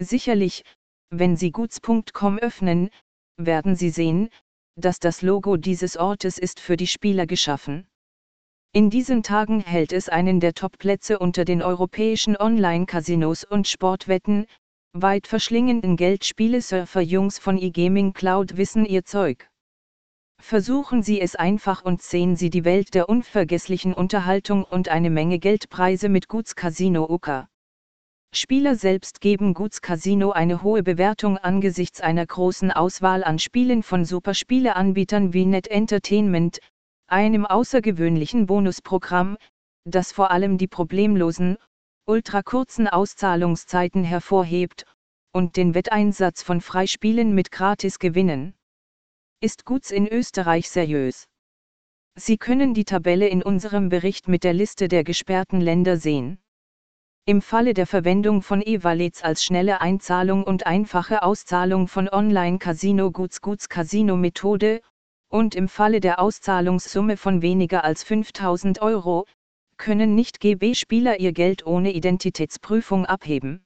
Sicherlich, wenn Sie Guts.com öffnen, werden Sie sehen, dass das Logo dieses Ortes ist für die Spieler geschaffen. In diesen Tagen hält es einen der Top-Plätze unter den europäischen Online-Casinos und Sportwetten, weit verschlingenden Geldspiele-Surfer-Jungs von eGaming Cloud wissen ihr Zeug. Versuchen Sie es einfach und sehen Sie die Welt der unvergesslichen Unterhaltung und eine Menge Geldpreise mit Guts Casino Oka. Spieler selbst geben Guts Casino eine hohe Bewertung angesichts einer großen Auswahl an Spielen von Superspieleanbietern wie Net Entertainment, einem außergewöhnlichen Bonusprogramm, das vor allem die problemlosen, ultrakurzen Auszahlungszeiten hervorhebt, und den Wetteinsatz von Freispielen mit Gratisgewinnen. Ist Guts in Österreich seriös? Sie können die Tabelle in unserem Bericht mit der Liste der gesperrten Länder sehen. Im Falle der Verwendung von E-Wallets als schnelle Einzahlung und einfache Auszahlung von Online-Casino Guts Guts Casino Methode, und im Falle der Auszahlungssumme von weniger als 5000 Euro, können nicht GB-Spieler ihr Geld ohne Identitätsprüfung abheben.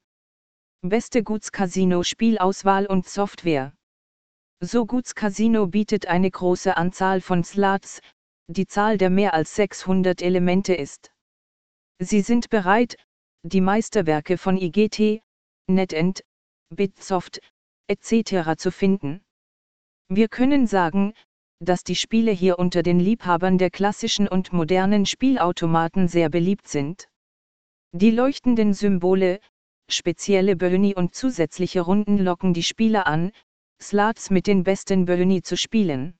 Beste Guts Casino Spielauswahl und Software. So Guts Casino bietet eine große Anzahl von Slots, die Zahl der mehr als 600 Elemente ist. Sie sind bereit, die Meisterwerke von IGT, NetEnt, Bitsoft, etc. zu finden. Wir können sagen, dass die Spiele hier unter den Liebhabern der klassischen und modernen Spielautomaten sehr beliebt sind. Die leuchtenden Symbole, spezielle Böhni und zusätzliche Runden locken die Spieler an, Slots mit den besten Böhni zu spielen.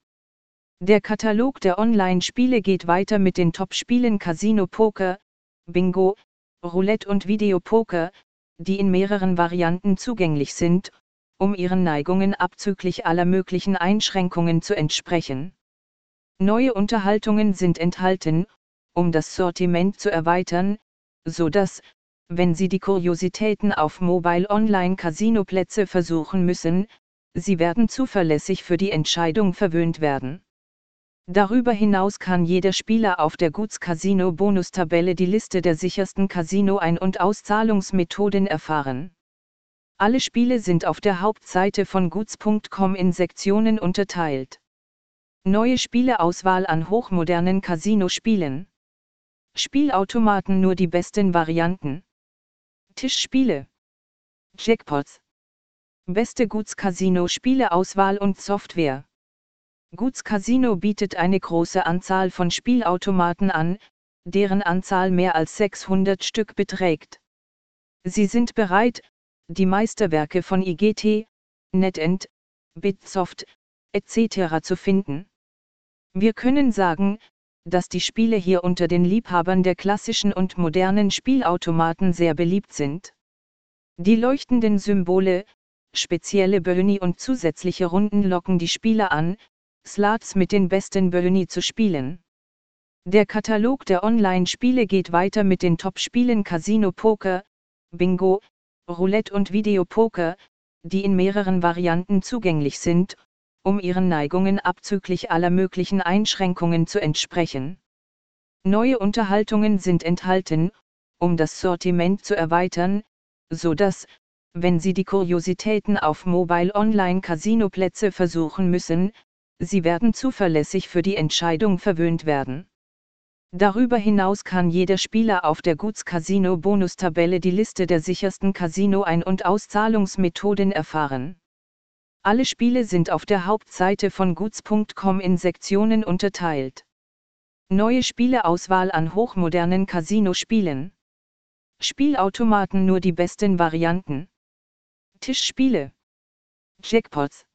Der Katalog der Online-Spiele geht weiter mit den Top-Spielen Casino Poker, Bingo, Roulette und Videopoker, die in mehreren Varianten zugänglich sind, um ihren Neigungen abzüglich aller möglichen Einschränkungen zu entsprechen. Neue Unterhaltungen sind enthalten, um das Sortiment zu erweitern, so dass, wenn Sie die Kuriositäten auf Mobile Online Casino Plätze versuchen müssen, Sie werden zuverlässig für die Entscheidung verwöhnt werden. Darüber hinaus kann jeder Spieler auf der Guts Casino Bonustabelle die Liste der sichersten Casino-Ein- und Auszahlungsmethoden erfahren. Alle Spiele sind auf der Hauptseite von Guts.com in Sektionen unterteilt. Neue Spieleauswahl an hochmodernen Casino-Spielen. Spielautomaten nur die besten Varianten. Tischspiele. Jackpots. Beste Guts Casino Spieleauswahl und Software. Guts Casino bietet eine große Anzahl von Spielautomaten an, deren Anzahl mehr als 600 Stück beträgt. Sie sind bereit, die Meisterwerke von IGT, NetEnt, Bitsoft, etc. zu finden. Wir können sagen, dass die Spiele hier unter den Liebhabern der klassischen und modernen Spielautomaten sehr beliebt sind. Die leuchtenden Symbole, spezielle Böhni und zusätzliche Runden locken die Spieler an, Slots mit den besten Böhni zu spielen. Der Katalog der Online-Spiele geht weiter mit den Top-Spielen Casino Poker, Bingo, Roulette und Videopoker, die in mehreren Varianten zugänglich sind, um ihren Neigungen abzüglich aller möglichen Einschränkungen zu entsprechen. Neue Unterhaltungen sind enthalten, um das Sortiment zu erweitern, so dass, wenn Sie die Kuriositäten auf Mobile Online Casino Plätze versuchen müssen, Sie werden zuverlässig für die Entscheidung verwöhnt werden. Darüber hinaus kann jeder Spieler auf der Guts Casino Bonustabelle die Liste der sichersten Casino-Ein- und Auszahlungsmethoden erfahren. Alle Spiele sind auf der Hauptseite von Guts.com in Sektionen unterteilt. Neue Spieleauswahl an hochmodernen Casino-Spielen. Spielautomaten nur die besten Varianten. Tischspiele. Jackpots.